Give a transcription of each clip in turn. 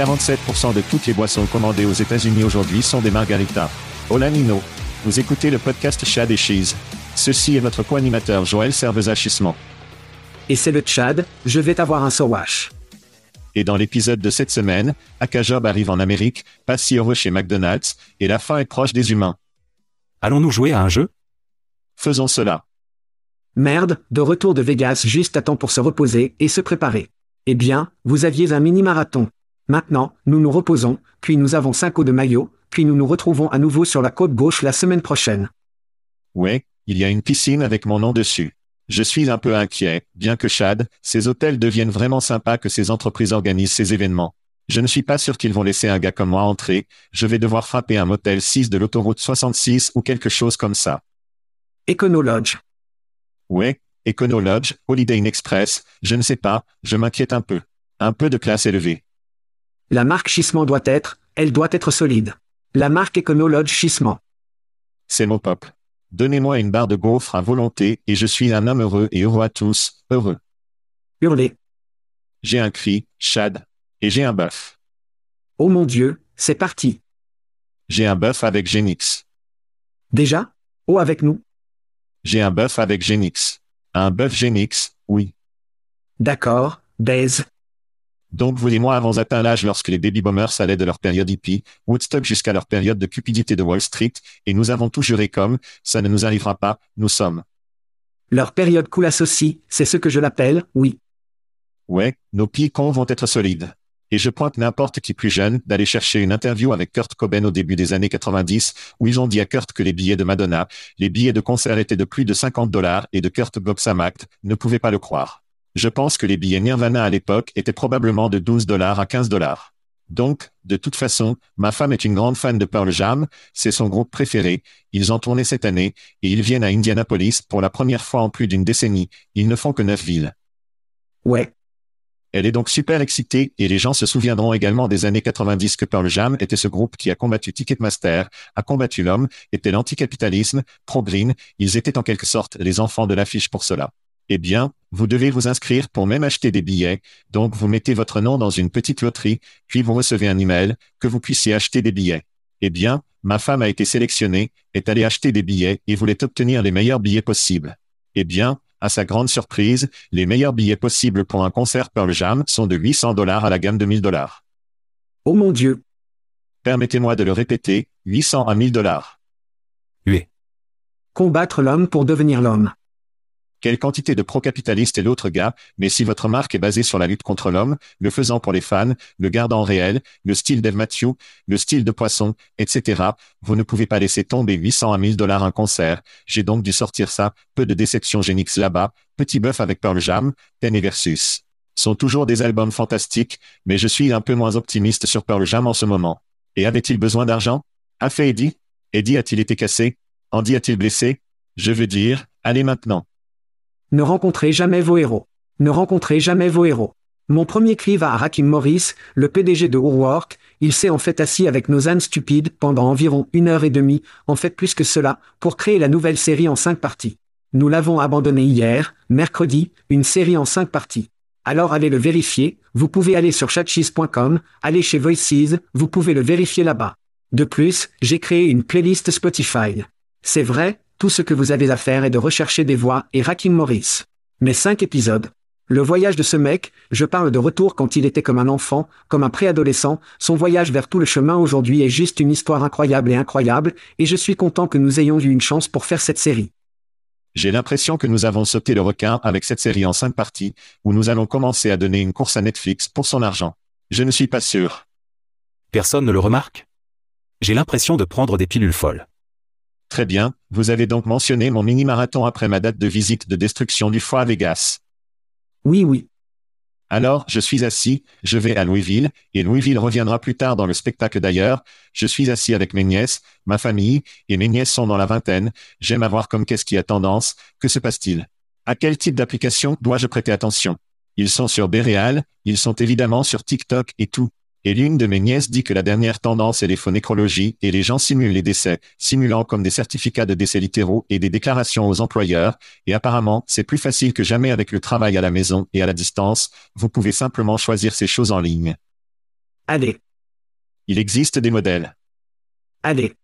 47% de toutes les boissons commandées aux États-Unis aujourd'hui sont des margaritas. Hola Nino. Vous écoutez le podcast Chad et Cheese. Ceci est votre co-animateur Joël Serveza-Chismont. Et c'est le Tchad, je vais t'avoir un Sowash. Et dans l'épisode de cette semaine, Akajob arrive en Amérique, passe si heureux chez McDonald's, et la fin est proche des humains. Allons-nous jouer à un jeu? Faisons cela. Merde, de retour de Vegas juste à temps pour se reposer et se préparer. Eh bien, vous aviez un mini-marathon. Maintenant, nous nous reposons, puis nous avons cinq eaux de maillot, puis nous nous retrouvons à nouveau sur la côte gauche la semaine prochaine. Ouais, il y a une piscine avec mon nom dessus. Je suis un peu inquiet, bien que Chad, ces hôtels deviennent vraiment sympas que ces entreprises organisent ces événements. Je ne suis pas sûr qu'ils vont laisser un gars comme moi entrer, je vais devoir frapper un motel 6 de l'autoroute 66 ou quelque chose comme ça. Econolodge. Ouais, Econolodge, Holiday Inn Express, je ne sais pas, je m'inquiète un peu. Un peu de classe élevée. La marque Chissement doit être, elle doit être solide. La marque Econolodge Chissement. C'est mon pop. Donnez-moi une barre de gaufre à volonté et je suis un homme heureux et heureux à tous, heureux. Hurler. J'ai un cri, Chad. Et j'ai un bœuf. Oh mon Dieu, c'est parti. J'ai un bœuf avec Genix. Déjà? Oh avec nous J'ai un bœuf avec Genix. Un bœuf Genix, oui. D'accord, baise. Donc voulez-moi avons atteint l'âge lorsque les baby boomers allaient de leur période hippie, Woodstock jusqu'à leur période de cupidité de Wall Street, et nous avons tout juré comme, ça ne nous arrivera pas, nous sommes. Leur période cool aussi, c'est ce que je l'appelle, oui. Ouais, nos picons vont être solides. Et je pointe n'importe qui plus jeune d'aller chercher une interview avec Kurt Cobain au début des années 90, où ils ont dit à Kurt que les billets de Madonna, les billets de concert étaient de plus de 50 dollars et de Kurt Gobsamacht ne pouvait pas le croire. Je pense que les billets Nirvana à l'époque étaient probablement de 12 dollars à 15 dollars. Donc, de toute façon, ma femme est une grande fan de Pearl Jam, c'est son groupe préféré, ils ont tourné cette année, et ils viennent à Indianapolis pour la première fois en plus d'une décennie, ils ne font que neuf villes. Ouais. Elle est donc super excitée, et les gens se souviendront également des années 90 que Pearl Jam était ce groupe qui a combattu Ticketmaster, a combattu l'homme, était l'anticapitalisme, pro-green, ils étaient en quelque sorte les enfants de l'affiche pour cela. Eh bien, vous devez vous inscrire pour même acheter des billets, donc vous mettez votre nom dans une petite loterie, puis vous recevez un email, que vous puissiez acheter des billets. Eh bien, ma femme a été sélectionnée, est allée acheter des billets et voulait obtenir les meilleurs billets possibles. Eh bien, à sa grande surprise, les meilleurs billets possibles pour un concert Pearl Jam sont de 800 dollars à la gamme de 1000 dollars. Oh mon Dieu. Permettez-moi de le répéter, 800 à 1000 dollars. Hué. Combattre l'homme pour devenir l'homme. Quelle quantité de pro-capitalistes est l'autre gars, mais si votre marque est basée sur la lutte contre l'homme, le faisant pour les fans, le gardant réel, le style d'Eve Matthew, le style de poisson, etc., vous ne pouvez pas laisser tomber 800 à 1000 dollars un concert. J'ai donc dû sortir ça, peu de déception Genix là-bas, petit bœuf avec Pearl Jam, Ten Versus. Sont toujours des albums fantastiques, mais je suis un peu moins optimiste sur Pearl Jam en ce moment. Et avait-il besoin d'argent? A fait Eddie? Eddie a-t-il été cassé? Andy a-t-il blessé? Je veux dire, allez maintenant. Ne rencontrez jamais vos héros. Ne rencontrez jamais vos héros. Mon premier cri va à Rakim Morris, le PDG de Woolwork, il s'est en fait assis avec nos ânes stupides pendant environ une heure et demie, en fait plus que cela, pour créer la nouvelle série en cinq parties. Nous l'avons abandonné hier, mercredi, une série en cinq parties. Alors allez le vérifier, vous pouvez aller sur chatcheese.com, aller chez Voices, vous pouvez le vérifier là-bas. De plus, j'ai créé une playlist Spotify. C'est vrai, tout ce que vous avez à faire est de rechercher des voix et Rakim Morris. Mais cinq épisodes. Le voyage de ce mec, je parle de retour quand il était comme un enfant, comme un préadolescent, son voyage vers tout le chemin aujourd'hui est juste une histoire incroyable et incroyable, et je suis content que nous ayons eu une chance pour faire cette série. J'ai l'impression que nous avons sauté le requin avec cette série en cinq parties, où nous allons commencer à donner une course à Netflix pour son argent. Je ne suis pas sûr. Personne ne le remarque? J'ai l'impression de prendre des pilules folles. Très bien, vous avez donc mentionné mon mini-marathon après ma date de visite de destruction du foie à Vegas. Oui, oui. Alors, je suis assis, je vais à Louisville, et Louisville reviendra plus tard dans le spectacle d'ailleurs, je suis assis avec mes nièces, ma famille, et mes nièces sont dans la vingtaine, j'aime avoir comme qu'est-ce qui a tendance, que se passe-t-il À quel type d'application dois-je prêter attention? Ils sont sur Béréal, ils sont évidemment sur TikTok et tout. Et l'une de mes nièces dit que la dernière tendance est les faux nécrologies et les gens simulent les décès, simulant comme des certificats de décès littéraux et des déclarations aux employeurs, et apparemment, c'est plus facile que jamais avec le travail à la maison et à la distance, vous pouvez simplement choisir ces choses en ligne. Allez. Il existe des modèles. Allez.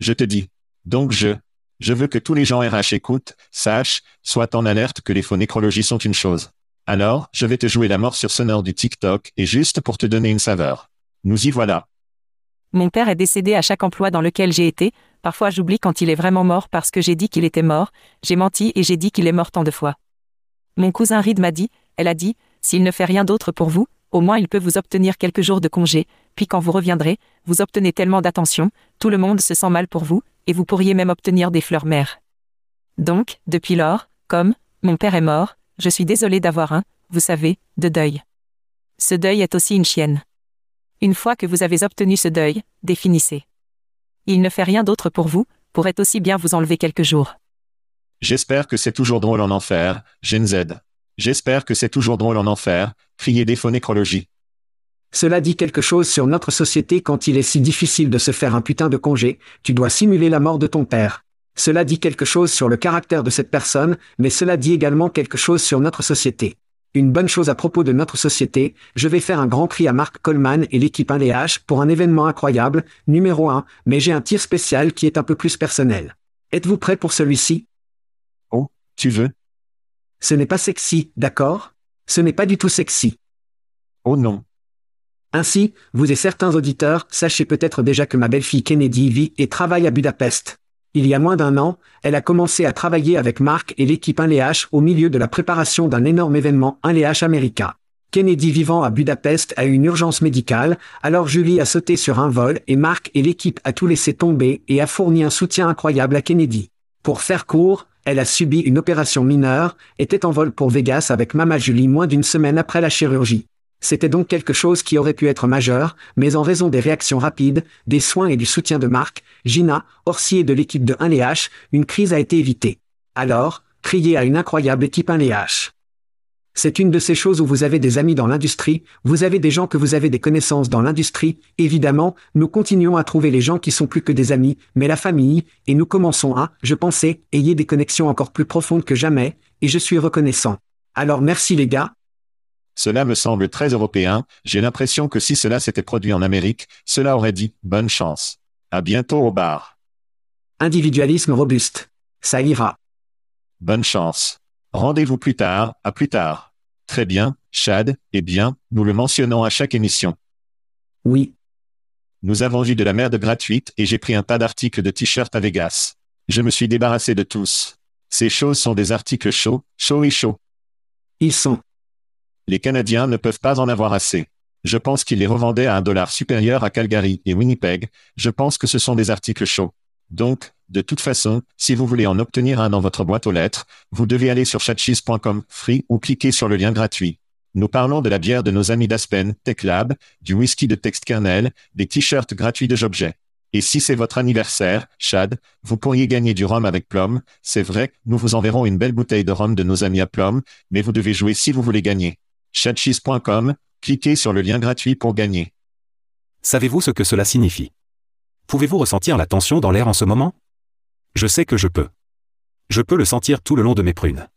Je te dis. Donc je, je veux que tous les gens RH écoutent, sachent, soient en alerte que les faux nécrologies sont une chose. Alors, je vais te jouer la mort sur sonore du TikTok et juste pour te donner une saveur. Nous y voilà. Mon père est décédé à chaque emploi dans lequel j'ai été, parfois j'oublie quand il est vraiment mort parce que j'ai dit qu'il était mort, j'ai menti et j'ai dit qu'il est mort tant de fois. Mon cousin Reed m'a dit, elle a dit, s'il ne fait rien d'autre pour vous, au moins il peut vous obtenir quelques jours de congé, puis quand vous reviendrez, vous obtenez tellement d'attention, tout le monde se sent mal pour vous, et vous pourriez même obtenir des fleurs mères. Donc, depuis lors, comme, mon père est mort, je suis désolé d'avoir un, vous savez, de deuil. Ce deuil est aussi une chienne. Une fois que vous avez obtenu ce deuil, définissez. Il ne fait rien d'autre pour vous, pourrait aussi bien vous enlever quelques jours. J'espère que c'est toujours drôle en enfer, Gen Z. J'espère que c'est toujours drôle en enfer, crier des faux nécrologies. Cela dit quelque chose sur notre société quand il est si difficile de se faire un putain de congé, tu dois simuler la mort de ton père. Cela dit quelque chose sur le caractère de cette personne, mais cela dit également quelque chose sur notre société. Une bonne chose à propos de notre société, je vais faire un grand cri à Mark Coleman et l'équipe 1DH pour un événement incroyable, numéro 1, mais j'ai un tir spécial qui est un peu plus personnel. Êtes-vous prêt pour celui-ci? Oh, tu veux? Ce n'est pas sexy, d'accord? Ce n'est pas du tout sexy. Oh non. Ainsi, vous et certains auditeurs, sachez peut-être déjà que ma belle-fille Kennedy vit et travaille à Budapest. Il y a moins d'un an, elle a commencé à travailler avec Mark et l'équipe 1LH au milieu de la préparation d'un énorme événement 1LH America. Kennedy vivant à Budapest a eu une urgence médicale, alors Julie a sauté sur un vol et Mark et l'équipe a tout laissé tomber et a fourni un soutien incroyable à Kennedy. Pour faire court, elle a subi une opération mineure, était en vol pour Vegas avec Mama Julie moins d'une semaine après la chirurgie. C'était donc quelque chose qui aurait pu être majeur, mais en raison des réactions rapides, des soins et du soutien de Marc, Gina, Orsi et de l'équipe de 1LH, une crise a été évitée. Alors, criez à une incroyable équipe 1LH. C'est une de ces choses où vous avez des amis dans l'industrie, vous avez des gens que vous avez des connaissances dans l'industrie, évidemment, nous continuons à trouver les gens qui sont plus que des amis, mais la famille, et nous commençons à, je pensais, ayez des connexions encore plus profondes que jamais, et je suis reconnaissant. Alors merci les gars, cela me semble très européen, j'ai l'impression que si cela s'était produit en Amérique, cela aurait dit bonne chance. À bientôt au bar. Individualisme robuste. Ça ira. Bonne chance. Rendez-vous plus tard, à plus tard. Très bien, Chad, eh bien, nous le mentionnons à chaque émission. Oui. Nous avons vu de la merde gratuite et j'ai pris un tas d'articles de t-shirts à Vegas. Je me suis débarrassé de tous. Ces choses sont des articles chauds, chauds et chauds. Ils sont. Les Canadiens ne peuvent pas en avoir assez. Je pense qu'ils les revendaient à un dollar supérieur à Calgary et Winnipeg. Je pense que ce sont des articles chauds. Donc, de toute façon, si vous voulez en obtenir un dans votre boîte aux lettres, vous devez aller sur chatcheese.com free ou cliquer sur le lien gratuit. Nous parlons de la bière de nos amis d'Aspen, TechLab, du whisky de TextKernel, des t-shirts gratuits de Jobjet. Et si c'est votre anniversaire, Chad, vous pourriez gagner du rhum avec Plum. C'est vrai, nous vous enverrons une belle bouteille de rhum de nos amis à Plum, mais vous devez jouer si vous voulez gagner. Chatcheese.com, cliquez sur le lien gratuit pour gagner. Savez-vous ce que cela signifie? Pouvez-vous ressentir la tension dans l'air en ce moment? Je sais que je peux. Je peux le sentir tout le long de mes prunes.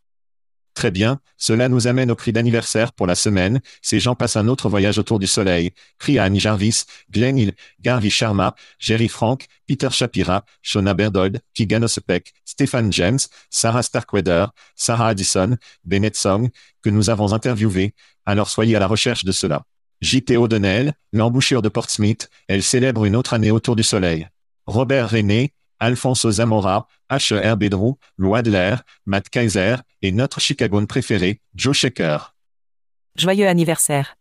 Très bien, cela nous amène au prix d'anniversaire pour la semaine. Ces gens passent un autre voyage autour du soleil. Crie à Annie Jarvis, Glenn Hill, Garvey Sharma, Jerry Frank, Peter Shapira, Shona Berdold, Keegan Osepek, Stephen James, Sarah Starkweather, Sarah Addison, Bennett Song, que nous avons interviewés. Alors soyez à la recherche de cela. J.T. O'Donnell, l'embouchure de Portsmouth, elle célèbre une autre année autour du soleil. Robert René, Alfonso Zamora, H.E.R. Bedrou, Loadler, Matt Kaiser, et notre Chicagoan préféré, Joe Shaker. Joyeux anniversaire.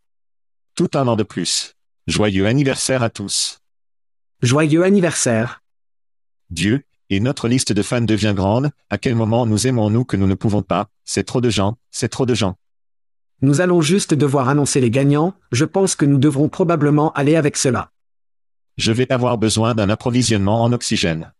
Tout un an de plus. Joyeux anniversaire à tous. Joyeux anniversaire. Dieu, et notre liste de fans devient grande, à quel moment nous aimons-nous que nous ne pouvons pas, c'est trop de gens, c'est trop de gens. Nous allons juste devoir annoncer les gagnants, je pense que nous devrons probablement aller avec cela. Je vais avoir besoin d'un approvisionnement en oxygène.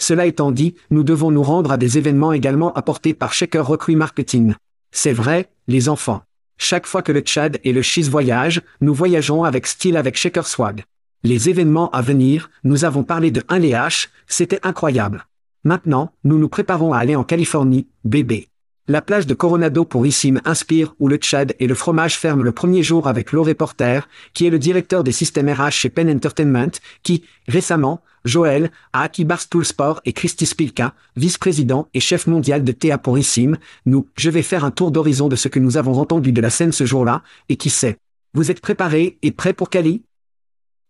Cela étant dit, nous devons nous rendre à des événements également apportés par Shaker Recruit Marketing. C'est vrai, les enfants. Chaque fois que le Tchad et le Chiz voyagent, nous voyageons avec style avec Shaker Swag. Les événements à venir, nous avons parlé de 1LH, c'était incroyable. Maintenant, nous nous préparons à aller en Californie, bébé. La plage de Coronado pour Issim inspire où le Tchad et le fromage ferment le premier jour avec Laure Reporter, qui est le directeur des systèmes RH chez Penn Entertainment, qui, récemment, Joël, a acquis Barstool Sport et Christy Spilka, vice-président et chef mondial de TA pour Issim, nous, je vais faire un tour d'horizon de ce que nous avons entendu de la scène ce jour-là, et qui sait. Vous êtes préparés et prêts pour Cali?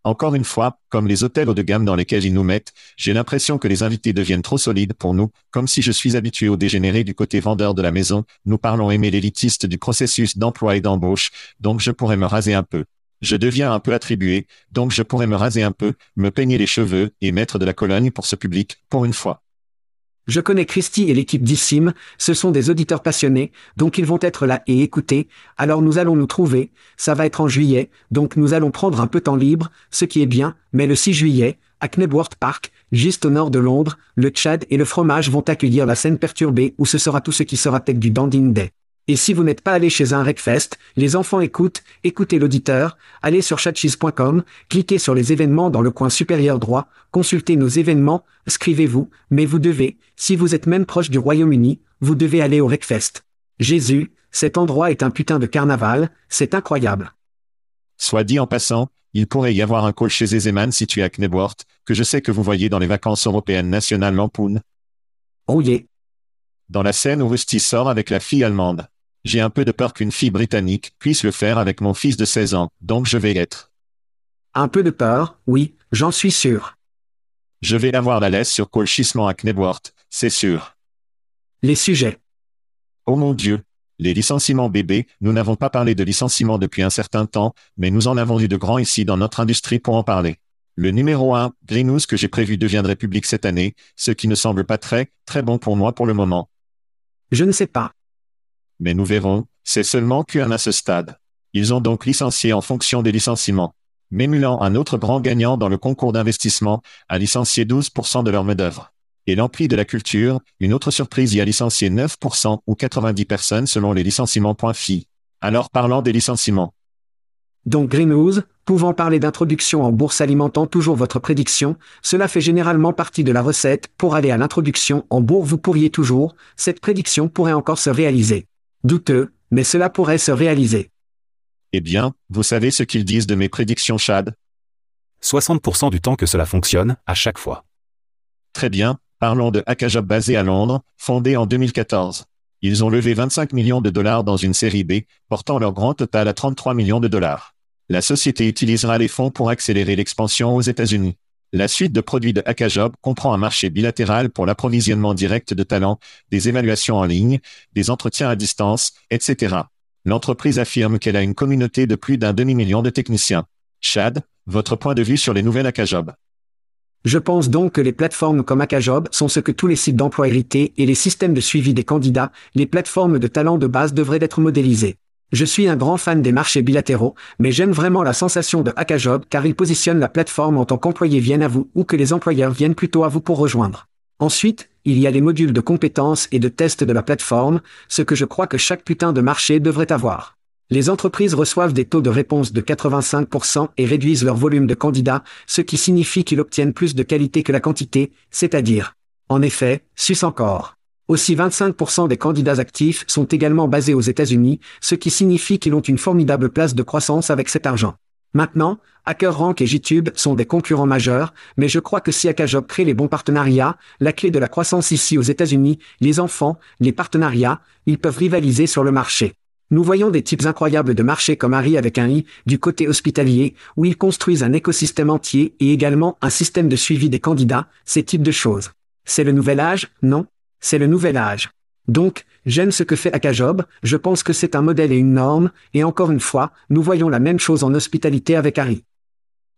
Encore une fois, comme les hôtels haut de gamme dans lesquels ils nous mettent, j'ai l'impression que les invités deviennent trop solides pour nous, comme si je suis habitué au dégénéré du côté vendeur de la maison, nous parlons aimer l'élitiste du processus d'emploi et d'embauche, donc je pourrais me raser un peu. Je deviens un peu attribué, donc je pourrais me raser un peu, me peigner les cheveux et mettre de la cologne pour ce public, pour une fois. Je connais Christy et l'équipe d'Issim, ce sont des auditeurs passionnés, donc ils vont être là et écouter, alors nous allons nous trouver, ça va être en juillet, donc nous allons prendre un peu temps libre, ce qui est bien, mais le 6 juillet, à Knebworth Park, juste au nord de Londres, le Tchad et le fromage vont accueillir la scène perturbée où ce sera tout ce qui sera tech du Danding Day. Et si vous n'êtes pas allé chez un Recfest, les enfants écoutent, écoutez l'auditeur, allez sur chatcheese.com, cliquez sur les événements dans le coin supérieur droit, consultez nos événements, scrivez-vous, mais vous devez, si vous êtes même proche du Royaume-Uni, vous devez aller au Recfest. Jésus, cet endroit est un putain de carnaval, c'est incroyable. Soit dit en passant, il pourrait y avoir un call chez Ezeman situé à Knebworth, que je sais que vous voyez dans les vacances européennes nationales Lampoon. Oh yeah. Dans la scène où Rusty sort avec la fille allemande. J'ai un peu de peur qu'une fille britannique puisse le faire avec mon fils de 16 ans, donc je vais être. Un peu de peur, oui, j'en suis sûr. Je vais avoir la laisse sur colchissement à Knebworth, c'est sûr. Les sujets. Oh mon Dieu. Les licenciements bébés, nous n'avons pas parlé de licenciements depuis un certain temps, mais nous en avons eu de grands ici dans notre industrie pour en parler. Le numéro 1, Green News que j'ai prévu deviendrait public cette année, ce qui ne semble pas très, très bon pour moi pour le moment. Je ne sais pas. Mais nous verrons, c'est seulement qu'un à ce stade. Ils ont donc licencié en fonction des licenciements. Mémulant, un autre grand gagnant dans le concours d'investissement, a licencié 12% de leur main-d'œuvre. Et l'empli de la culture, une autre surprise y a licencié 9% ou 90 personnes selon les licenciements.fi. Alors parlons des licenciements. Donc Green News, pouvant parler d'introduction en bourse alimentant toujours votre prédiction, cela fait généralement partie de la recette, pour aller à l'introduction en bourse vous pourriez toujours, cette prédiction pourrait encore se réaliser. Douteux, mais cela pourrait se réaliser. Eh bien, vous savez ce qu'ils disent de mes prédictions Chad 60% du temps que cela fonctionne, à chaque fois. Très bien, parlons de Hackajob basé à Londres, fondé en 2014. Ils ont levé 25 millions de dollars dans une série B, portant leur grand total à 33 millions de dollars. La société utilisera les fonds pour accélérer l'expansion aux États-Unis. La suite de produits de Hackajob comprend un marché bilatéral pour l'approvisionnement direct de talents, des évaluations en ligne, des entretiens à distance, etc. L'entreprise affirme qu'elle a une communauté de plus d'un demi-million de techniciens. Chad, votre point de vue sur les nouvelles Hackajob? Je pense donc que les plateformes comme Hackajob sont ce que tous les sites d'emploi hérités et les systèmes de suivi des candidats, les plateformes de talents de base devraient être modélisés. Je suis un grand fan des marchés bilatéraux, mais j'aime vraiment la sensation de Hackajob car il positionne la plateforme en tant qu'employé vienne à vous ou que les employeurs viennent plutôt à vous pour rejoindre. Ensuite, il y a les modules de compétences et de tests de la plateforme, ce que je crois que chaque putain de marché devrait avoir. Les entreprises reçoivent des taux de réponse de 85% et réduisent leur volume de candidats, ce qui signifie qu'ils obtiennent plus de qualité que la quantité, c'est-à-dire. En effet, sus encore. Aussi 25% des candidats actifs sont également basés aux États-Unis, ce qui signifie qu'ils ont une formidable place de croissance avec cet argent. Maintenant, HackerRank et JTube sont des concurrents majeurs, mais je crois que si Hackajob crée les bons partenariats, la clé de la croissance ici aux États-Unis, les enfants, les partenariats, ils peuvent rivaliser sur le marché. Nous voyons des types incroyables de marchés comme Harry avec un i, du côté hospitalier, où ils construisent un écosystème entier et également un système de suivi des candidats, ces types de choses. C'est le nouvel âge, non? C'est le nouvel âge. Donc, j'aime ce que fait Akajob, je pense que c'est un modèle et une norme, et encore une fois, nous voyons la même chose en hospitalité avec Harry.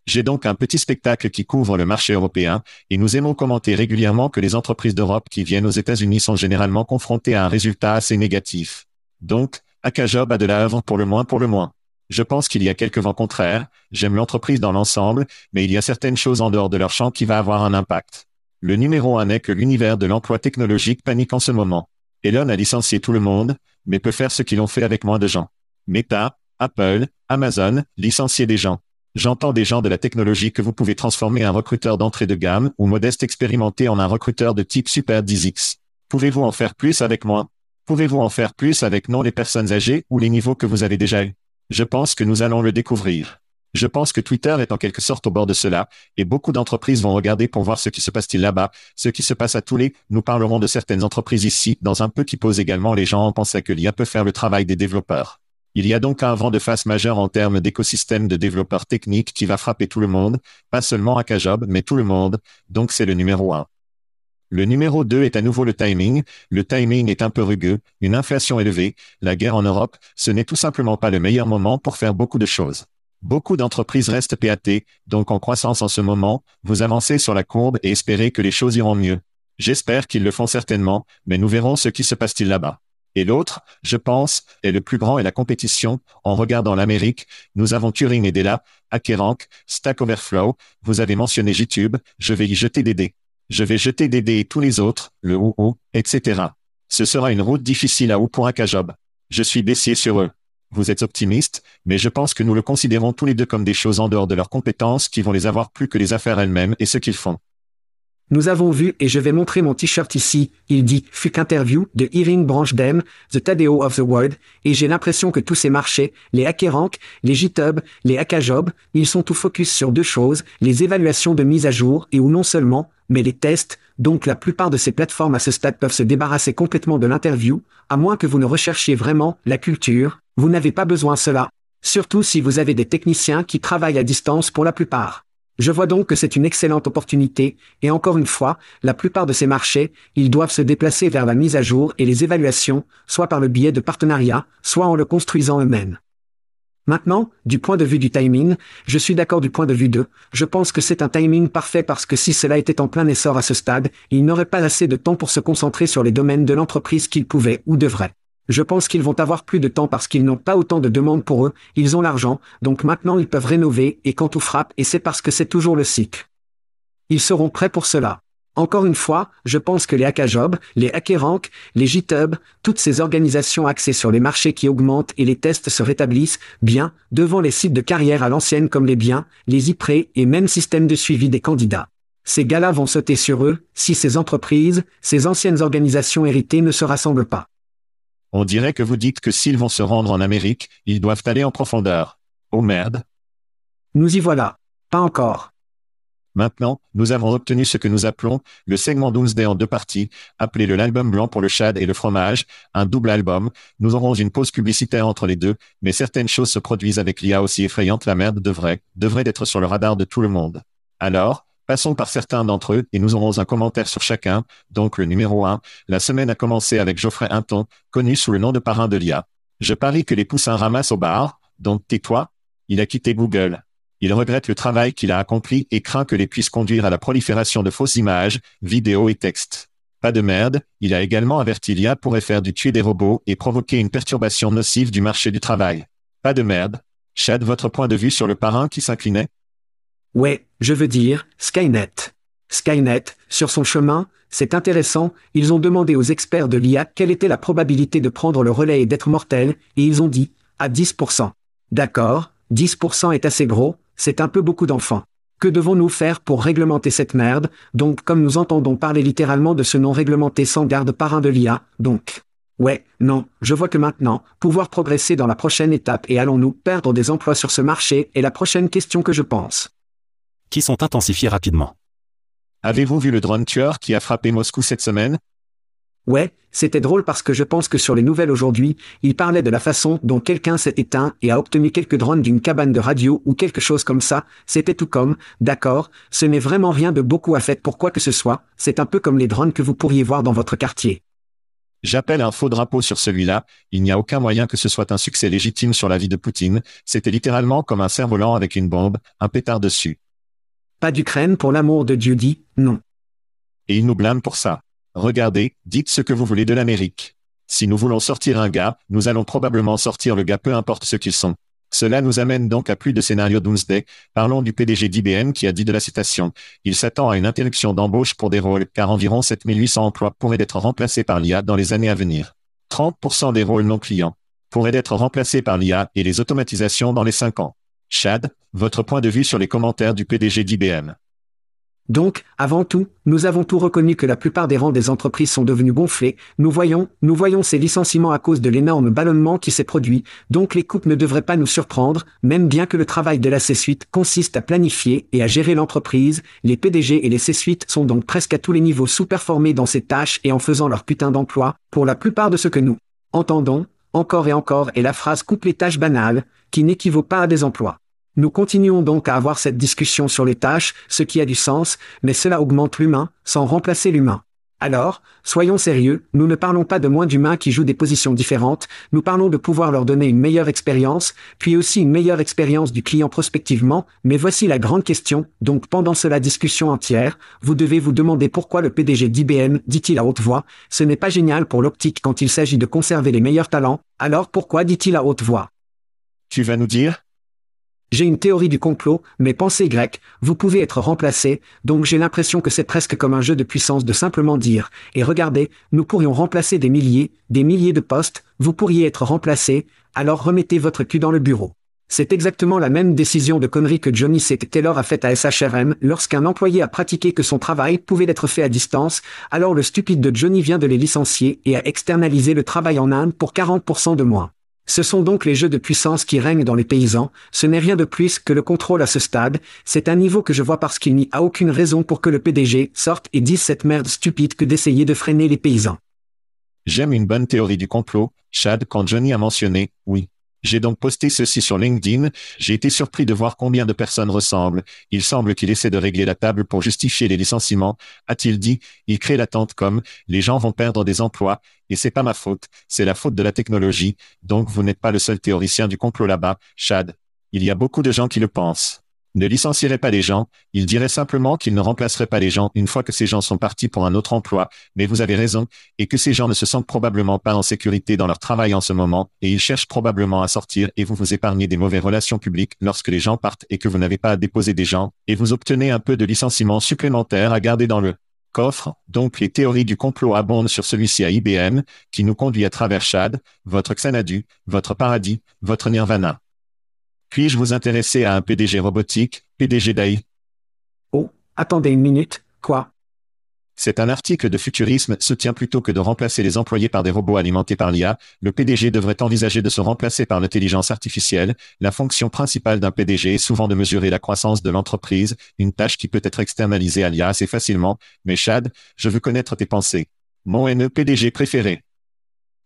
J'ai donc un petit spectacle qui couvre le marché européen, et nous aimons commenter régulièrement que les entreprises d'Europe qui viennent aux États-Unis sont généralement confrontées à un résultat assez négatif. Donc, Akajob a de la œuvre pour le moins pour le moins. Je pense qu'il y a quelques vents contraires, j'aime l'entreprise dans l'ensemble, mais il y a certaines choses en dehors de leur champ qui va avoir un impact. Le numéro un est que l'univers de l'emploi technologique panique en ce moment. Elon a licencié tout le monde, mais peut faire ce qu'ils ont fait avec moins de gens. Meta, Apple, Amazon, licencier des gens. J'entends des gens de la technologie que vous pouvez transformer un recruteur d'entrée de gamme ou modeste expérimenté en un recruteur de type Super 10X. Pouvez-vous en faire plus avec moins Pouvez-vous en faire plus avec non les personnes âgées ou les niveaux que vous avez déjà Je pense que nous allons le découvrir. Je pense que Twitter est en quelque sorte au bord de cela, et beaucoup d'entreprises vont regarder pour voir ce qui se passe-t-il là-bas, ce qui se passe à tous les, nous parlerons de certaines entreprises ici, dans un peu qui pose également les gens en pensant que l'IA peut faire le travail des développeurs. Il y a donc un vent de face majeur en termes d'écosystème de développeurs techniques qui va frapper tout le monde, pas seulement à Kajob, mais tout le monde, donc c'est le numéro un. Le numéro 2 est à nouveau le timing. Le timing est un peu rugueux, une inflation élevée, la guerre en Europe, ce n'est tout simplement pas le meilleur moment pour faire beaucoup de choses. Beaucoup d'entreprises restent PAT, donc en croissance en ce moment, vous avancez sur la courbe et espérez que les choses iront mieux. J'espère qu'ils le font certainement, mais nous verrons ce qui se passe-t-il là-bas. Et l'autre, je pense, est le plus grand et la compétition. En regardant l'Amérique, nous avons Turing et Della, HackerRank, Stack Overflow, vous avez mentionné YouTube, je vais y jeter des dés. Je vais jeter des dés et tous les autres, le OO, etc. Ce sera une route difficile à ou pour Akajob. Je suis baissier sur eux. Vous êtes optimiste, mais je pense que nous le considérons tous les deux comme des choses en dehors de leurs compétences qui vont les avoir plus que les affaires elles-mêmes et ce qu'ils font. Nous avons vu et je vais montrer mon t-shirt ici, il dit Fuck Interview de Irene Branchdem, The Tadeo of the World, et j'ai l'impression que tous ces marchés, les HackerRank, les GitHub, les Hackajob, ils sont tout focus sur deux choses, les évaluations de mise à jour et ou non seulement, mais les tests, donc la plupart de ces plateformes à ce stade peuvent se débarrasser complètement de l'interview, à moins que vous ne recherchiez vraiment la culture, vous n'avez pas besoin de cela. Surtout si vous avez des techniciens qui travaillent à distance pour la plupart. Je vois donc que c'est une excellente opportunité, et encore une fois, la plupart de ces marchés, ils doivent se déplacer vers la mise à jour et les évaluations, soit par le biais de partenariats, soit en le construisant eux-mêmes. Maintenant, du point de vue du timing, je suis d'accord du point de vue d'eux. Je pense que c'est un timing parfait parce que si cela était en plein essor à ce stade, ils n'auraient pas assez de temps pour se concentrer sur les domaines de l'entreprise qu'ils pouvaient ou devraient. Je pense qu'ils vont avoir plus de temps parce qu'ils n'ont pas autant de demandes pour eux, ils ont l'argent, donc maintenant ils peuvent rénover et quand tout frappe et c'est parce que c'est toujours le cycle. Ils seront prêts pour cela. Encore une fois, je pense que les Hackajob, les HackerRank, les GitHub, toutes ces organisations axées sur les marchés qui augmentent et les tests se rétablissent, bien, devant les sites de carrière à l'ancienne comme les biens, les IPRE et même systèmes de suivi des candidats. Ces gars-là vont sauter sur eux, si ces entreprises, ces anciennes organisations héritées ne se rassemblent pas. On dirait que vous dites que s'ils vont se rendre en Amérique, ils doivent aller en profondeur. Oh merde. Nous y voilà. Pas encore. Maintenant, nous avons obtenu ce que nous appelons le segment Doomsday en deux parties, appelé le l'album blanc pour le chad et le fromage, un double album. Nous aurons une pause publicitaire entre les deux, mais certaines choses se produisent avec l'IA aussi effrayante la merde devrait, devrait être sur le radar de tout le monde. Alors, Passons par certains d'entre eux et nous aurons un commentaire sur chacun. Donc le numéro 1, la semaine a commencé avec Geoffrey Hinton, connu sous le nom de parrain de l'IA. Je parie que les poussins ramassent au bar, donc tais-toi. Il a quitté Google. Il regrette le travail qu'il a accompli et craint que les puisse conduire à la prolifération de fausses images, vidéos et textes. Pas de merde, il a également averti l'IA pourrait faire du tuer des robots et provoquer une perturbation nocive du marché du travail. Pas de merde. Chad, votre point de vue sur le parrain qui s'inclinait? Ouais, je veux dire, Skynet. Skynet, sur son chemin, c'est intéressant, ils ont demandé aux experts de l'IA quelle était la probabilité de prendre le relais et d'être mortel, et ils ont dit, à 10%. D'accord, 10% est assez gros, c'est un peu beaucoup d'enfants. Que devons-nous faire pour réglementer cette merde? Donc comme nous entendons parler littéralement de ce non réglementé sans garde parrain de l'IA, donc. Ouais, non, je vois que maintenant, pouvoir progresser dans la prochaine étape et allons-nous perdre des emplois sur ce marché est la prochaine question que je pense. Qui sont intensifiés rapidement? Avez-vous vu le drone tueur qui a frappé Moscou cette semaine? Ouais, c'était drôle parce que je pense que sur les nouvelles aujourd'hui, il parlait de la façon dont quelqu'un s'est éteint et a obtenu quelques drones d'une cabane de radio ou quelque chose comme ça, c'était tout comme, d'accord, ce n'est vraiment rien de beaucoup à faire pour quoi que ce soit, c'est un peu comme les drones que vous pourriez voir dans votre quartier. J'appelle un faux drapeau sur celui-là, il n'y a aucun moyen que ce soit un succès légitime sur la vie de Poutine, c'était littéralement comme un cerf-volant avec une bombe, un pétard dessus. Pas d'Ukraine pour l'amour de Dieu dit, non. Et il nous blâme pour ça. Regardez, dites ce que vous voulez de l'Amérique. Si nous voulons sortir un gars, nous allons probablement sortir le gars peu importe ce qu'ils sont. Cela nous amène donc à plus de scénarios Doomsday. Parlons du PDG d'IBM qui a dit de la citation. Il s'attend à une interruption d'embauche pour des rôles, car environ 7800 emplois pourraient être remplacés par l'IA dans les années à venir. 30% des rôles non clients pourraient être remplacés par l'IA et les automatisations dans les 5 ans. Chad, votre point de vue sur les commentaires du PDG d'IBM. Donc, avant tout, nous avons tout reconnu que la plupart des rangs des entreprises sont devenus gonflés, nous voyons, nous voyons ces licenciements à cause de l'énorme ballonnement qui s'est produit, donc les coupes ne devraient pas nous surprendre, même bien que le travail de la C-suite consiste à planifier et à gérer l'entreprise, les PDG et les C-suites sont donc presque à tous les niveaux sous-performés dans ces tâches et en faisant leur putain d'emploi, pour la plupart de ce que nous entendons, encore et encore est la phrase coupe les tâches banales, qui n'équivaut pas à des emplois. Nous continuons donc à avoir cette discussion sur les tâches, ce qui a du sens, mais cela augmente l'humain, sans remplacer l'humain. Alors, soyons sérieux, nous ne parlons pas de moins d'humains qui jouent des positions différentes, nous parlons de pouvoir leur donner une meilleure expérience, puis aussi une meilleure expérience du client prospectivement, mais voici la grande question, donc pendant cela discussion entière, vous devez vous demander pourquoi le PDG d'IBM dit-il à haute voix, ce n'est pas génial pour l'optique quand il s'agit de conserver les meilleurs talents, alors pourquoi dit-il à haute voix? Tu vas nous dire? J'ai une théorie du complot, mais pensez grec, vous pouvez être remplacé, donc j'ai l'impression que c'est presque comme un jeu de puissance de simplement dire, et regardez, nous pourrions remplacer des milliers, des milliers de postes, vous pourriez être remplacé, alors remettez votre cul dans le bureau. C'est exactement la même décision de connerie que Johnny C. Taylor a faite à SHRM lorsqu'un employé a pratiqué que son travail pouvait être fait à distance, alors le stupide de Johnny vient de les licencier et a externalisé le travail en Inde pour 40% de moins. Ce sont donc les jeux de puissance qui règnent dans les paysans, ce n'est rien de plus que le contrôle à ce stade, c'est un niveau que je vois parce qu'il n'y a aucune raison pour que le PDG sorte et dise cette merde stupide que d'essayer de freiner les paysans. J'aime une bonne théorie du complot, Chad, quand Johnny a mentionné, oui, j'ai donc posté ceci sur LinkedIn. J'ai été surpris de voir combien de personnes ressemblent. Il semble qu'il essaie de régler la table pour justifier les licenciements, a-t-il dit. Il crée l'attente comme les gens vont perdre des emplois et c'est pas ma faute, c'est la faute de la technologie. Donc vous n'êtes pas le seul théoricien du complot là-bas, Chad. Il y a beaucoup de gens qui le pensent ne licencierait pas les gens, il dirait simplement qu'il ne remplacerait pas les gens une fois que ces gens sont partis pour un autre emploi, mais vous avez raison, et que ces gens ne se sentent probablement pas en sécurité dans leur travail en ce moment, et ils cherchent probablement à sortir et vous vous épargnez des mauvaises relations publiques lorsque les gens partent et que vous n'avez pas à déposer des gens, et vous obtenez un peu de licenciement supplémentaire à garder dans le coffre, donc les théories du complot abondent sur celui-ci à IBM, qui nous conduit à travers Chad, votre Xanadu, votre paradis, votre Nirvana. Puis-je vous intéresser à un PDG robotique, PDG d'AI Oh, attendez une minute, quoi? C'est un article de futurisme soutient plutôt que de remplacer les employés par des robots alimentés par l'IA, le PDG devrait envisager de se remplacer par l'intelligence artificielle. La fonction principale d'un PDG est souvent de mesurer la croissance de l'entreprise, une tâche qui peut être externalisée à l'IA assez facilement. Mais Chad, je veux connaître tes pensées. Mon NE PDG préféré.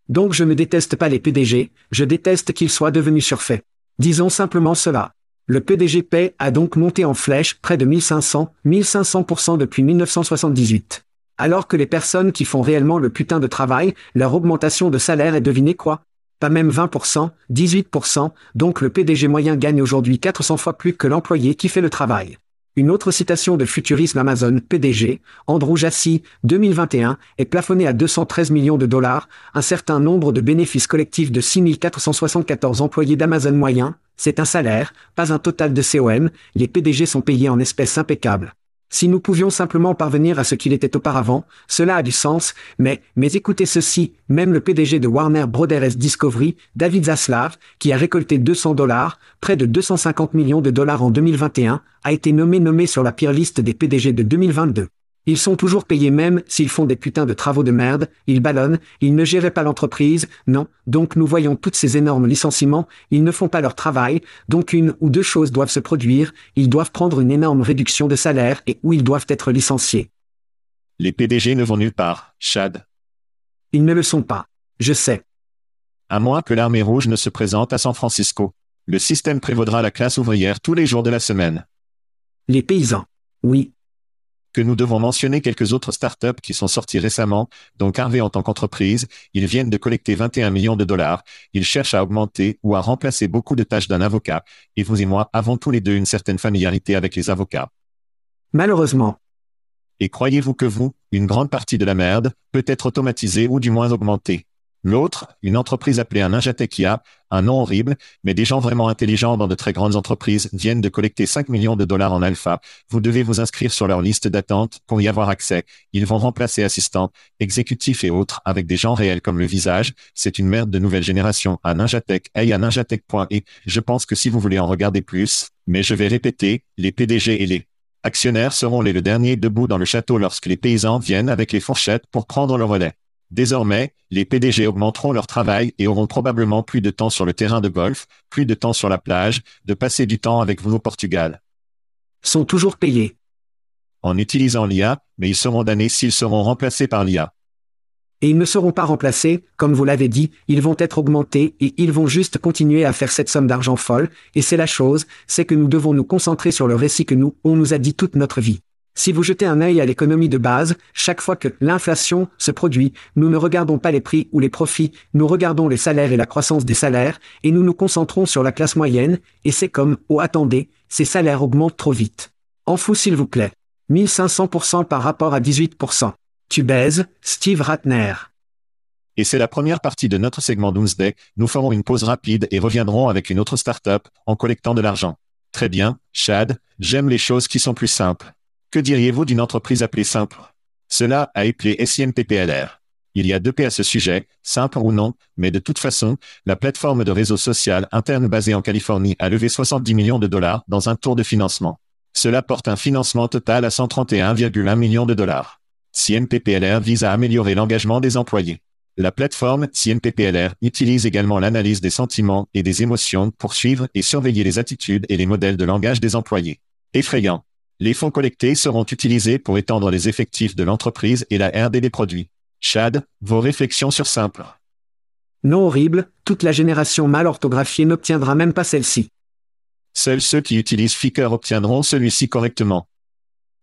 Donc je ne déteste pas les PDG, je déteste qu'ils soient devenus surfaits. Disons simplement cela. Le PDG paie a donc monté en flèche près de 1500, 1500% depuis 1978. Alors que les personnes qui font réellement le putain de travail, leur augmentation de salaire est devinez quoi? Pas même 20%, 18%, donc le PDG moyen gagne aujourd'hui 400 fois plus que l'employé qui fait le travail. Une autre citation de Futurisme Amazon PDG, Andrew Jassy, 2021, est plafonnée à 213 millions de dollars, un certain nombre de bénéfices collectifs de 6474 employés d'Amazon moyen, c'est un salaire, pas un total de COM, les PDG sont payés en espèces impeccables. Si nous pouvions simplement parvenir à ce qu'il était auparavant, cela a du sens, mais, mais écoutez ceci, même le PDG de Warner Brothers Discovery, David Zaslav, qui a récolté 200 dollars, près de 250 millions de dollars en 2021, a été nommé nommé sur la pire liste des PDG de 2022. Ils sont toujours payés même s'ils font des putains de travaux de merde, ils ballonnent, ils ne géraient pas l'entreprise, non, donc nous voyons toutes ces énormes licenciements, ils ne font pas leur travail, donc une ou deux choses doivent se produire, ils doivent prendre une énorme réduction de salaire et ou ils doivent être licenciés. Les PDG ne vont nulle part, Chad. Ils ne le sont pas. Je sais. À moins que l'armée rouge ne se présente à San Francisco. Le système prévaudra la classe ouvrière tous les jours de la semaine. Les paysans. Oui, que nous devons mentionner quelques autres startups qui sont sorties récemment, donc Harvey en tant qu'entreprise, ils viennent de collecter 21 millions de dollars, ils cherchent à augmenter ou à remplacer beaucoup de tâches d'un avocat, et vous et moi avons tous les deux une certaine familiarité avec les avocats. Malheureusement. Et croyez-vous que vous, une grande partie de la merde, peut être automatisée ou du moins augmentée? L'autre, une entreprise appelée un un nom horrible, mais des gens vraiment intelligents dans de très grandes entreprises viennent de collecter 5 millions de dollars en alpha. Vous devez vous inscrire sur leur liste d'attente pour y avoir accès. Ils vont remplacer assistants, exécutifs et autres avec des gens réels comme le visage. C'est une merde de nouvelle génération à Ninjatech et à ninjatech.e. Je pense que si vous voulez en regarder plus, mais je vais répéter, les PDG et les actionnaires seront les le dernier debout dans le château lorsque les paysans viennent avec les fourchettes pour prendre le relais. Désormais, les PDG augmenteront leur travail et auront probablement plus de temps sur le terrain de golf, plus de temps sur la plage, de passer du temps avec vous au Portugal. Sont toujours payés. En utilisant l'IA, mais ils seront damnés s'ils seront remplacés par l'IA. Et ils ne seront pas remplacés, comme vous l'avez dit, ils vont être augmentés et ils vont juste continuer à faire cette somme d'argent folle, et c'est la chose, c'est que nous devons nous concentrer sur le récit que nous, on nous a dit toute notre vie. Si vous jetez un œil à l'économie de base, chaque fois que l'inflation se produit, nous ne regardons pas les prix ou les profits, nous regardons les salaires et la croissance des salaires, et nous nous concentrons sur la classe moyenne, et c'est comme, oh attendez, ces salaires augmentent trop vite. En fou s'il vous plaît. 1500% par rapport à 18%. Tu baises, Steve Ratner. Et c'est la première partie de notre segment Doomsday. Nous ferons une pause rapide et reviendrons avec une autre startup en collectant de l'argent. Très bien, Chad, j'aime les choses qui sont plus simples. Que diriez-vous d'une entreprise appelée Simple? Cela a appelé SIMPPLR. Il y a deux P à ce sujet, simple ou non, mais de toute façon, la plateforme de réseau social interne basée en Californie a levé 70 millions de dollars dans un tour de financement. Cela porte un financement total à 131,1 millions de dollars. CNPPLR vise à améliorer l'engagement des employés. La plateforme CNPPLR utilise également l'analyse des sentiments et des émotions pour suivre et surveiller les attitudes et les modèles de langage des employés. Effrayant. Les fonds collectés seront utilisés pour étendre les effectifs de l'entreprise et la RD des produits. Chad, vos réflexions sur simple. Non horrible, toute la génération mal orthographiée n'obtiendra même pas celle-ci. Seuls ceux qui utilisent Flickr obtiendront celui-ci correctement.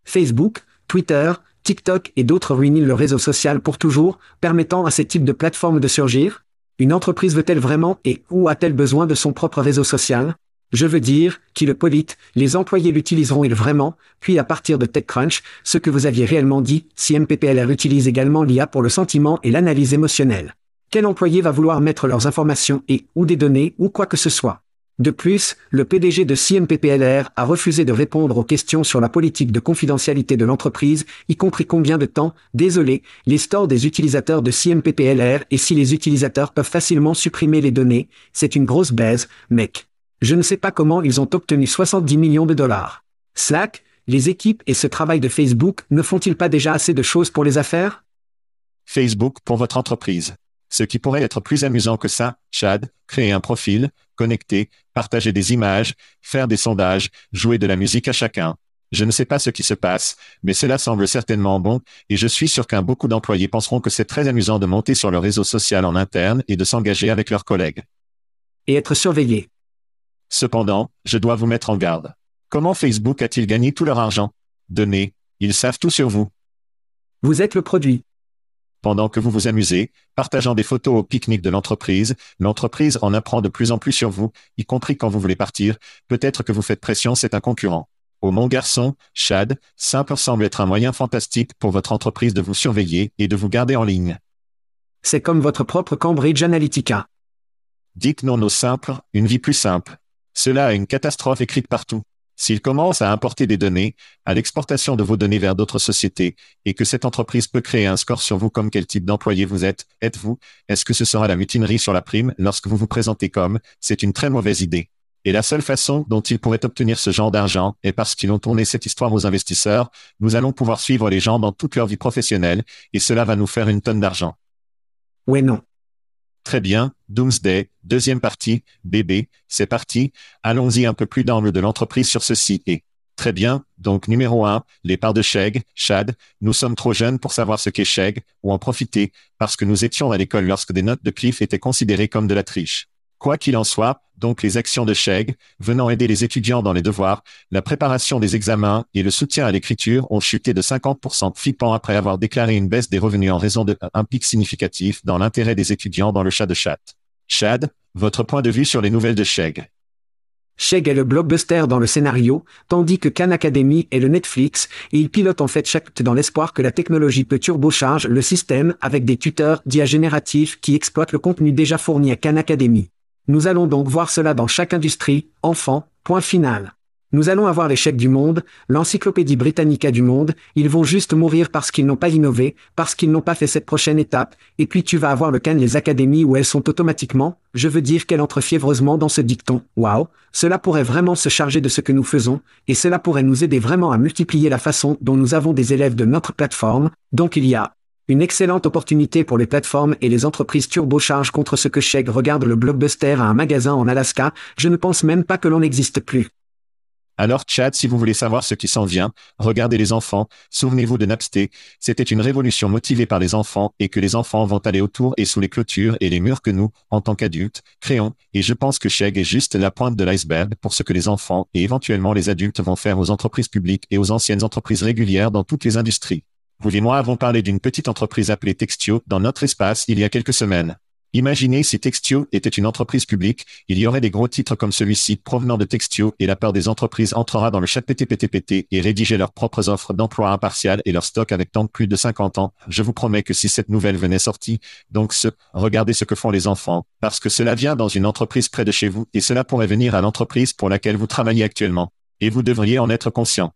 Facebook, Twitter, TikTok et d'autres ruinent le réseau social pour toujours, permettant à ces types de plateformes de surgir Une entreprise veut-elle vraiment et ou a-t-elle besoin de son propre réseau social? Je veux dire, qui le polite, les employés l'utiliseront-ils vraiment, puis à partir de TechCrunch, ce que vous aviez réellement dit, si MPPLR utilise également l'IA pour le sentiment et l'analyse émotionnelle. Quel employé va vouloir mettre leurs informations et ou des données ou quoi que ce soit? De plus, le PDG de CMPPLR a refusé de répondre aux questions sur la politique de confidentialité de l'entreprise, y compris combien de temps, désolé, les stores des utilisateurs de CMPPLR et si les utilisateurs peuvent facilement supprimer les données, c'est une grosse baise, mec. Je ne sais pas comment ils ont obtenu 70 millions de dollars. Slack, les équipes et ce travail de Facebook ne font-ils pas déjà assez de choses pour les affaires? Facebook pour votre entreprise. Ce qui pourrait être plus amusant que ça, Chad, créer un profil, connecter, partager des images, faire des sondages, jouer de la musique à chacun. Je ne sais pas ce qui se passe, mais cela semble certainement bon, et je suis sûr qu'un beaucoup d'employés penseront que c'est très amusant de monter sur le réseau social en interne et de s'engager avec leurs collègues. Et être surveillé Cependant, je dois vous mettre en garde. Comment Facebook a-t-il gagné tout leur argent? Donnez, ils savent tout sur vous. Vous êtes le produit. Pendant que vous vous amusez, partageant des photos au pique-nique de l'entreprise, l'entreprise en apprend de plus en plus sur vous, y compris quand vous voulez partir, peut-être que vous faites pression, c'est un concurrent. Au mon garçon, Chad, simple semble être un moyen fantastique pour votre entreprise de vous surveiller et de vous garder en ligne. C'est comme votre propre Cambridge Analytica. Dites non au simple, une vie plus simple. Cela a une catastrophe écrite partout. S'il commence à importer des données, à l'exportation de vos données vers d'autres sociétés, et que cette entreprise peut créer un score sur vous comme quel type d'employé vous êtes, êtes-vous, est-ce que ce sera la mutinerie sur la prime lorsque vous vous présentez comme, c'est une très mauvaise idée. Et la seule façon dont ils pourraient obtenir ce genre d'argent est parce qu'ils ont tourné cette histoire aux investisseurs, nous allons pouvoir suivre les gens dans toute leur vie professionnelle, et cela va nous faire une tonne d'argent. Ouais non. Très bien, Doomsday, deuxième partie, bébé, c'est parti, allons-y un peu plus dans le de l'entreprise sur ceci et. Très bien, donc numéro un, les parts de Chegg, Chad, nous sommes trop jeunes pour savoir ce qu'est Chegg, ou en profiter, parce que nous étions à l'école lorsque des notes de Cliff étaient considérées comme de la triche. Quoi qu'il en soit, donc les actions de Chegg, venant aider les étudiants dans les devoirs, la préparation des examens et le soutien à l'écriture ont chuté de 50% flippant après avoir déclaré une baisse des revenus en raison d'un pic significatif dans l'intérêt des étudiants dans le chat de chat. Chad, votre point de vue sur les nouvelles de Chegg. Chegg est le blockbuster dans le scénario, tandis que Khan Academy est le Netflix, et il pilote en fait chaque dans l'espoir que la technologie peut turbocharge le système avec des tuteurs d'IA génératifs qui exploitent le contenu déjà fourni à Khan Academy. Nous allons donc voir cela dans chaque industrie, enfant, point final. Nous allons avoir l'échec du monde, l'encyclopédie britannica du monde, ils vont juste mourir parce qu'ils n'ont pas innové, parce qu'ils n'ont pas fait cette prochaine étape, et puis tu vas avoir le can les académies où elles sont automatiquement, je veux dire qu'elles entrent fiévreusement dans ce dicton, waouh, cela pourrait vraiment se charger de ce que nous faisons, et cela pourrait nous aider vraiment à multiplier la façon dont nous avons des élèves de notre plateforme, donc il y a, une excellente opportunité pour les plateformes et les entreprises turbochargent contre ce que Chegg regarde le blockbuster à un magasin en Alaska, je ne pense même pas que l'on n'existe plus. Alors Chad, si vous voulez savoir ce qui s'en vient, regardez les enfants, souvenez-vous de Napster, c'était une révolution motivée par les enfants et que les enfants vont aller autour et sous les clôtures et les murs que nous, en tant qu'adultes, créons, et je pense que Chegg est juste la pointe de l'iceberg pour ce que les enfants et éventuellement les adultes vont faire aux entreprises publiques et aux anciennes entreprises régulières dans toutes les industries. Vous et moi avons parlé d'une petite entreprise appelée Textio dans notre espace il y a quelques semaines. Imaginez si Textio était une entreprise publique, il y aurait des gros titres comme celui-ci provenant de Textio et la peur des entreprises entrera dans le chat PTPTPT et rédiger leurs propres offres d'emploi impartial et leur stock avec tant de plus de 50 ans. Je vous promets que si cette nouvelle venait sortie, donc ce, regardez ce que font les enfants, parce que cela vient dans une entreprise près de chez vous et cela pourrait venir à l'entreprise pour laquelle vous travaillez actuellement. Et vous devriez en être conscient.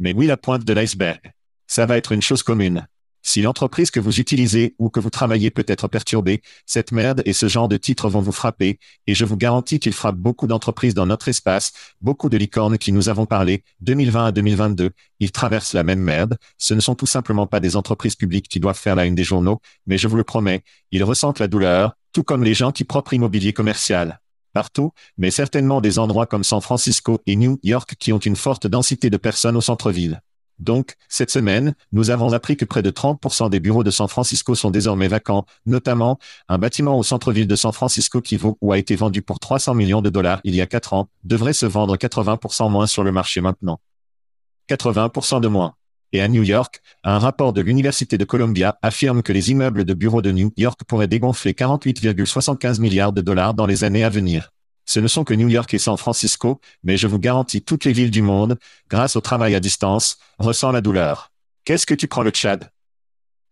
Mais oui, la pointe de l'iceberg ça va être une chose commune. Si l'entreprise que vous utilisez ou que vous travaillez peut être perturbée, cette merde et ce genre de titres vont vous frapper, et je vous garantis qu'il frappe beaucoup d'entreprises dans notre espace, beaucoup de licornes qui nous avons parlé, 2020 à 2022, ils traversent la même merde, ce ne sont tout simplement pas des entreprises publiques qui doivent faire la une des journaux, mais je vous le promets, ils ressentent la douleur, tout comme les gens qui proprent immobilier commercial partout, mais certainement des endroits comme San Francisco et New York qui ont une forte densité de personnes au centre-ville. Donc, cette semaine, nous avons appris que près de 30% des bureaux de San Francisco sont désormais vacants, notamment un bâtiment au centre-ville de San Francisco qui vaut ou a été vendu pour 300 millions de dollars il y a 4 ans, devrait se vendre 80% moins sur le marché maintenant. 80% de moins. Et à New York, un rapport de l'Université de Columbia affirme que les immeubles de bureaux de New York pourraient dégonfler 48,75 milliards de dollars dans les années à venir. Ce ne sont que New York et San Francisco, mais je vous garantis toutes les villes du monde, grâce au travail à distance, ressent la douleur. Qu'est-ce que tu prends le Tchad?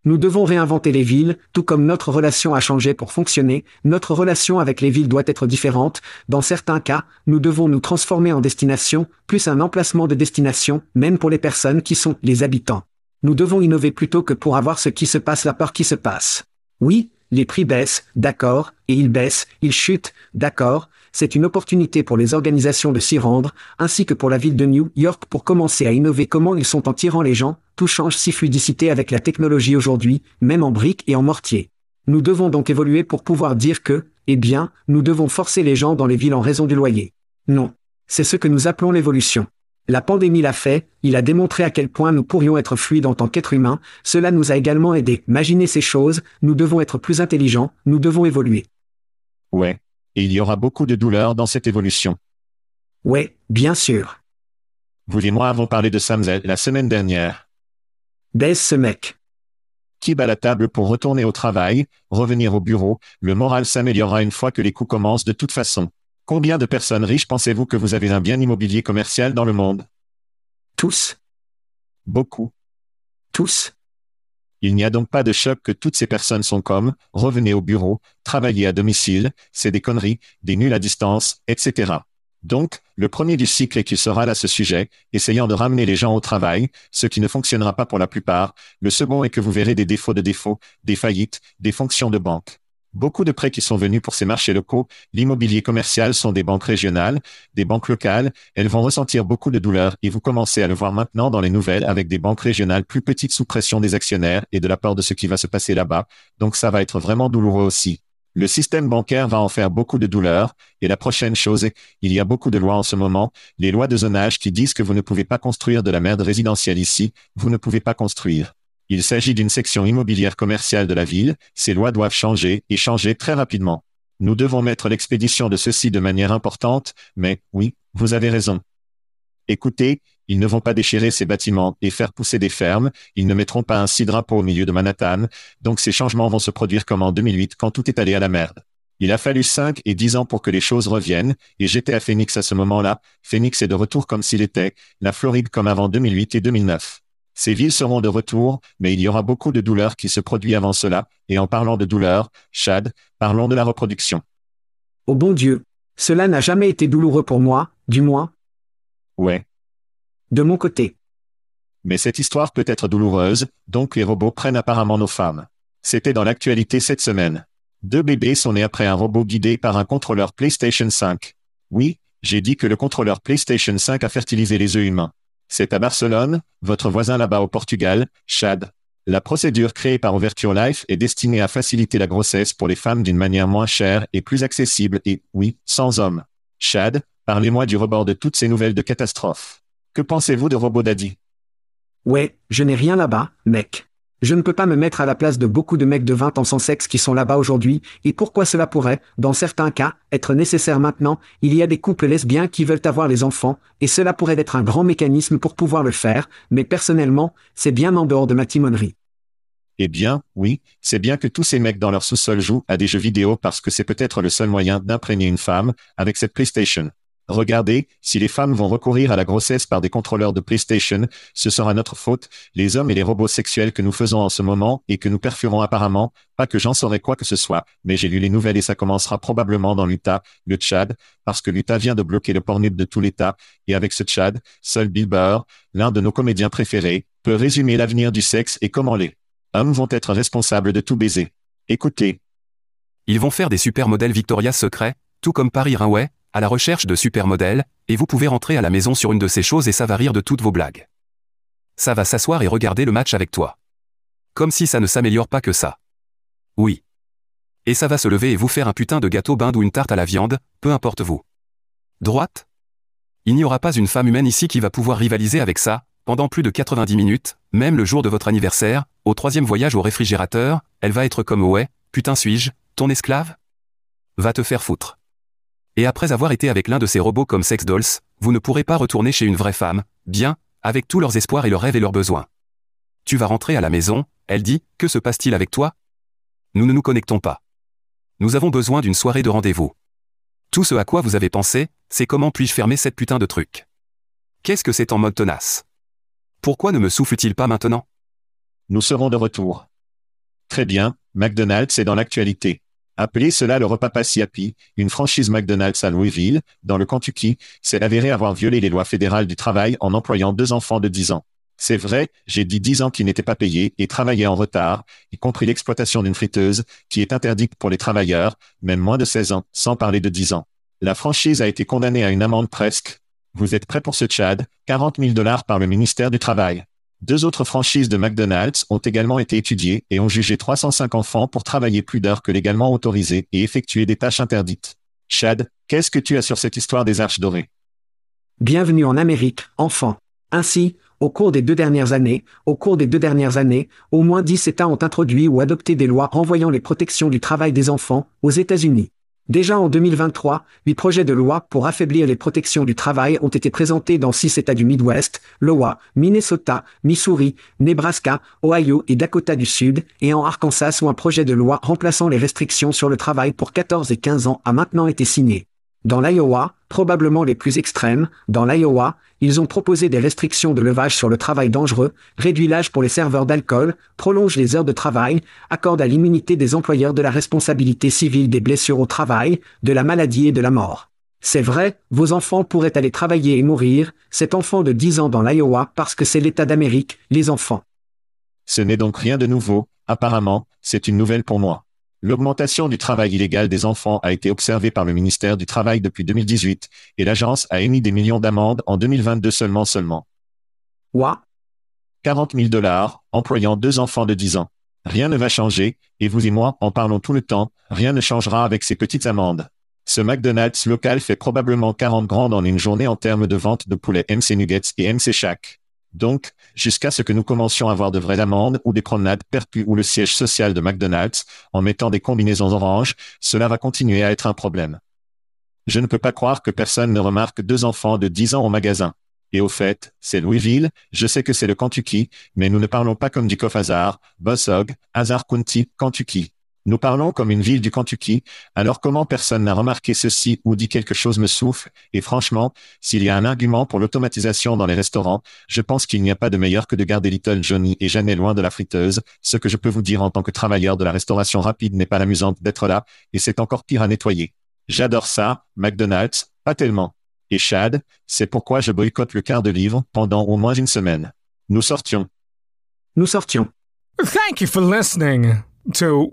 Nous devons réinventer les villes, tout comme notre relation a changé pour fonctionner, notre relation avec les villes doit être différente, dans certains cas, nous devons nous transformer en destination, plus un emplacement de destination, même pour les personnes qui sont les habitants. Nous devons innover plutôt que pour avoir ce qui se passe la peur qui se passe. Oui, les prix baissent, d'accord, et ils baissent, ils chutent, d'accord, c'est une opportunité pour les organisations de s'y rendre, ainsi que pour la ville de New York pour commencer à innover comment ils sont en tirant les gens, tout change si fluidicité avec la technologie aujourd'hui, même en briques et en mortier. Nous devons donc évoluer pour pouvoir dire que, eh bien, nous devons forcer les gens dans les villes en raison du loyer. Non. C'est ce que nous appelons l'évolution. La pandémie l'a fait, il a démontré à quel point nous pourrions être fluides en tant qu'êtres humains, cela nous a également aidés. Imaginez ces choses, nous devons être plus intelligents, nous devons évoluer. Ouais, et il y aura beaucoup de douleur dans cette évolution. Ouais, bien sûr. Vous et moi avons parlé de Samzel la semaine dernière. Baise ce mec. Qui bat la table pour retourner au travail, revenir au bureau, le moral s'améliorera une fois que les coûts commencent de toute façon. Combien de personnes riches pensez-vous que vous avez un bien immobilier commercial dans le monde? Tous. Beaucoup. Tous. Il n'y a donc pas de choc que toutes ces personnes sont comme, revenez au bureau, travaillez à domicile, c'est des conneries, des nuls à distance, etc. Donc, le premier du cycle est qu'il sera à ce sujet, essayant de ramener les gens au travail, ce qui ne fonctionnera pas pour la plupart. Le second est que vous verrez des défauts de défauts, des faillites, des fonctions de banque. Beaucoup de prêts qui sont venus pour ces marchés locaux, l'immobilier commercial sont des banques régionales, des banques locales, elles vont ressentir beaucoup de douleur et vous commencez à le voir maintenant dans les nouvelles avec des banques régionales plus petites sous pression des actionnaires et de la peur de ce qui va se passer là-bas, donc ça va être vraiment douloureux aussi. Le système bancaire va en faire beaucoup de douleur, et la prochaine chose est, il y a beaucoup de lois en ce moment, les lois de zonage qui disent que vous ne pouvez pas construire de la merde résidentielle ici, vous ne pouvez pas construire. Il s'agit d'une section immobilière commerciale de la ville, ces lois doivent changer, et changer très rapidement. Nous devons mettre l'expédition de ceci de manière importante, mais, oui, vous avez raison. Écoutez, ils ne vont pas déchirer ces bâtiments et faire pousser des fermes, ils ne mettront pas un six drapeau au milieu de Manhattan, donc ces changements vont se produire comme en 2008 quand tout est allé à la merde. Il a fallu 5 et 10 ans pour que les choses reviennent, et j'étais à Phoenix à ce moment-là. Phoenix est de retour comme s'il était, la Floride comme avant 2008 et 2009. Ces villes seront de retour, mais il y aura beaucoup de douleur qui se produit avant cela, et en parlant de douleur, Chad, parlons de la reproduction. Oh bon Dieu. Cela n'a jamais été douloureux pour moi, du moins, Ouais. de mon côté. Mais cette histoire peut être douloureuse, donc les robots prennent apparemment nos femmes. C'était dans l'actualité cette semaine. Deux bébés sont nés après un robot guidé par un contrôleur PlayStation 5. Oui, j'ai dit que le contrôleur PlayStation 5 a fertilisé les œufs humains. C'est à Barcelone, votre voisin là-bas au Portugal, Chad. La procédure créée par Overture Life est destinée à faciliter la grossesse pour les femmes d'une manière moins chère et plus accessible et, oui, sans hommes. Chad, parlez-moi du rebord de toutes ces nouvelles de catastrophe. Que pensez-vous de Robot Daddy? Ouais, je n'ai rien là-bas, mec. Je ne peux pas me mettre à la place de beaucoup de mecs de 20 ans sans sexe qui sont là-bas aujourd'hui, et pourquoi cela pourrait, dans certains cas, être nécessaire maintenant, il y a des couples lesbiens qui veulent avoir les enfants, et cela pourrait être un grand mécanisme pour pouvoir le faire, mais personnellement, c'est bien en dehors de ma timonerie. Eh bien, oui, c'est bien que tous ces mecs dans leur sous-sol jouent à des jeux vidéo parce que c'est peut-être le seul moyen d'imprégner une femme avec cette PlayStation. Regardez, si les femmes vont recourir à la grossesse par des contrôleurs de PlayStation, ce sera notre faute, les hommes et les robots sexuels que nous faisons en ce moment et que nous perfurons apparemment, pas que j'en saurais quoi que ce soit, mais j'ai lu les nouvelles et ça commencera probablement dans l'Utah, le Tchad, parce que l'Utah vient de bloquer le pornib de tout l'État, et avec ce Tchad, seul Bill Burr, l'un de nos comédiens préférés, peut résumer l'avenir du sexe et comment les hommes vont être responsables de tout baiser. Écoutez, Ils vont faire des supermodèles Victoria's Secret, tout comme Paris Runway, à la recherche de supermodèles, et vous pouvez rentrer à la maison sur une de ces choses et ça va rire de toutes vos blagues. Ça va s'asseoir et regarder le match avec toi. Comme si ça ne s'améliore pas que ça. Oui. Et ça va se lever et vous faire un putain de gâteau binde ou une tarte à la viande, peu importe vous. Droite Il n'y aura pas une femme humaine ici qui va pouvoir rivaliser avec ça, pendant plus de 90 minutes, même le jour de votre anniversaire, au troisième voyage au réfrigérateur, elle va être comme ouais, putain suis-je, ton esclave? Va te faire foutre. Et après avoir été avec l'un de ces robots comme Sex Dolls, vous ne pourrez pas retourner chez une vraie femme, bien, avec tous leurs espoirs et leurs rêves et leurs besoins. Tu vas rentrer à la maison, elle dit, que se passe-t-il avec toi? Nous ne nous connectons pas. Nous avons besoin d'une soirée de rendez-vous. Tout ce à quoi vous avez pensé, c'est comment puis-je fermer cette putain de truc? Qu'est-ce que c'est en mode tenace? Pourquoi ne me souffle-t-il pas maintenant? Nous serons de retour. Très bien, McDonald's est dans l'actualité. Appelez cela le repas Passi Happy, une franchise McDonald's à Louisville, dans le Kentucky, s'est avéré avoir violé les lois fédérales du travail en employant deux enfants de 10 ans. C'est vrai, j'ai dit 10 ans qui n'étaient pas payés et travaillaient en retard, y compris l'exploitation d'une friteuse, qui est interdite pour les travailleurs, même moins de 16 ans, sans parler de 10 ans. La franchise a été condamnée à une amende presque. Vous êtes prêts pour ce Tchad? 40 000 dollars par le ministère du Travail. Deux autres franchises de McDonald's ont également été étudiées et ont jugé 305 enfants pour travailler plus d'heures que légalement autorisées et effectuer des tâches interdites. Chad, qu'est-ce que tu as sur cette histoire des arches dorées? Bienvenue en Amérique, enfant. Ainsi, au cours des deux dernières années, au cours des deux dernières années, au moins dix États ont introduit ou adopté des lois renvoyant les protections du travail des enfants aux États-Unis. Déjà en 2023, huit projets de loi pour affaiblir les protections du travail ont été présentés dans six États du Midwest, l'Iowa, Minnesota, Missouri, Nebraska, Ohio et Dakota du Sud, et en Arkansas où un projet de loi remplaçant les restrictions sur le travail pour 14 et 15 ans a maintenant été signé. Dans l'Iowa, probablement les plus extrêmes, dans l'Iowa, ils ont proposé des restrictions de levage sur le travail dangereux, réduit l'âge pour les serveurs d'alcool, prolonge les heures de travail, accorde à l'immunité des employeurs de la responsabilité civile des blessures au travail, de la maladie et de la mort. C'est vrai, vos enfants pourraient aller travailler et mourir, cet enfant de 10 ans dans l'Iowa parce que c'est l'État d'Amérique, les enfants. Ce n'est donc rien de nouveau, apparemment, c'est une nouvelle pour moi. L'augmentation du travail illégal des enfants a été observée par le ministère du Travail depuis 2018, et l'agence a émis des millions d'amendes en 2022 seulement seulement. Quoi? 40 000 dollars, employant deux enfants de 10 ans. Rien ne va changer, et vous et moi en parlons tout le temps, rien ne changera avec ces petites amendes. Ce McDonald's local fait probablement 40 grandes en une journée en termes de vente de poulet MC Nuggets et MC Shack. Donc, jusqu'à ce que nous commencions à avoir de vraies amendes ou des promenades perpus ou le siège social de McDonald's, en mettant des combinaisons oranges, cela va continuer à être un problème. Je ne peux pas croire que personne ne remarque deux enfants de 10 ans au magasin. Et au fait, c'est Louisville, je sais que c'est le Kentucky, mais nous ne parlons pas comme du Hazard, Bossog, Hazard County, Kentucky. Nous parlons comme une ville du Kentucky, alors comment personne n'a remarqué ceci ou dit quelque chose me souffle, et franchement, s'il y a un argument pour l'automatisation dans les restaurants, je pense qu'il n'y a pas de meilleur que de garder Little Johnny et jamais loin de la friteuse, ce que je peux vous dire en tant que travailleur de la restauration rapide n'est pas l'amusante d'être là, et c'est encore pire à nettoyer. J'adore ça, McDonald's, pas tellement. Et Chad, c'est pourquoi je boycotte le quart de livre pendant au moins une semaine. Nous sortions. Nous sortions. Thank you for listening to